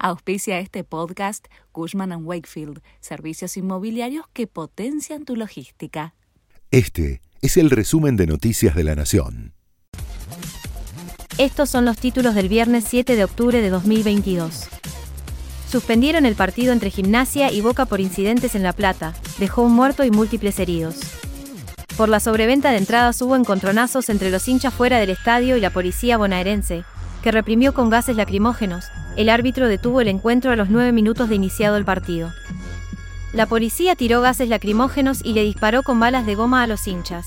Auspicia este podcast Cushman ⁇ Wakefield, servicios inmobiliarios que potencian tu logística. Este es el resumen de Noticias de la Nación. Estos son los títulos del viernes 7 de octubre de 2022. Suspendieron el partido entre Gimnasia y Boca por incidentes en La Plata, dejó un muerto y múltiples heridos. Por la sobreventa de entradas hubo encontronazos entre los hinchas fuera del estadio y la policía bonaerense, que reprimió con gases lacrimógenos. El árbitro detuvo el encuentro a los nueve minutos de iniciado el partido. La policía tiró gases lacrimógenos y le disparó con balas de goma a los hinchas.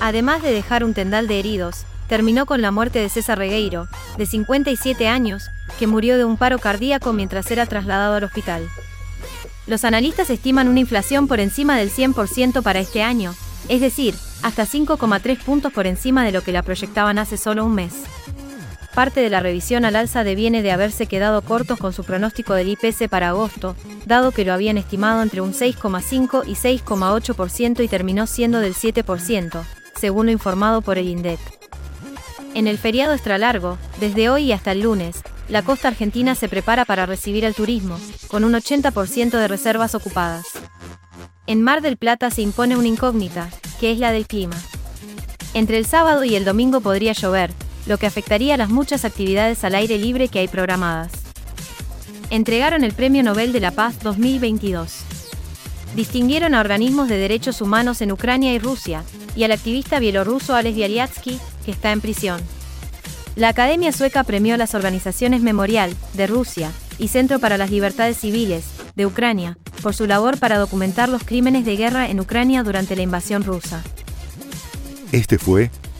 Además de dejar un tendal de heridos, terminó con la muerte de César Regueiro, de 57 años, que murió de un paro cardíaco mientras era trasladado al hospital. Los analistas estiman una inflación por encima del 100% para este año, es decir, hasta 5,3 puntos por encima de lo que la proyectaban hace solo un mes. Parte de la revisión al alza deviene de haberse quedado cortos con su pronóstico del IPC para agosto, dado que lo habían estimado entre un 6,5 y 6,8% y terminó siendo del 7%, según lo informado por el INDEC. En el feriado extra largo, desde hoy y hasta el lunes, la costa argentina se prepara para recibir el turismo, con un 80% de reservas ocupadas. En Mar del Plata se impone una incógnita, que es la del clima. Entre el sábado y el domingo podría llover, lo que afectaría las muchas actividades al aire libre que hay programadas. Entregaron el Premio Nobel de la Paz 2022. Distinguieron a organismos de derechos humanos en Ucrania y Rusia, y al activista bielorruso Alex Bialyatsky, que está en prisión. La Academia Sueca premió a las organizaciones Memorial, de Rusia, y Centro para las Libertades Civiles, de Ucrania, por su labor para documentar los crímenes de guerra en Ucrania durante la invasión rusa. Este fue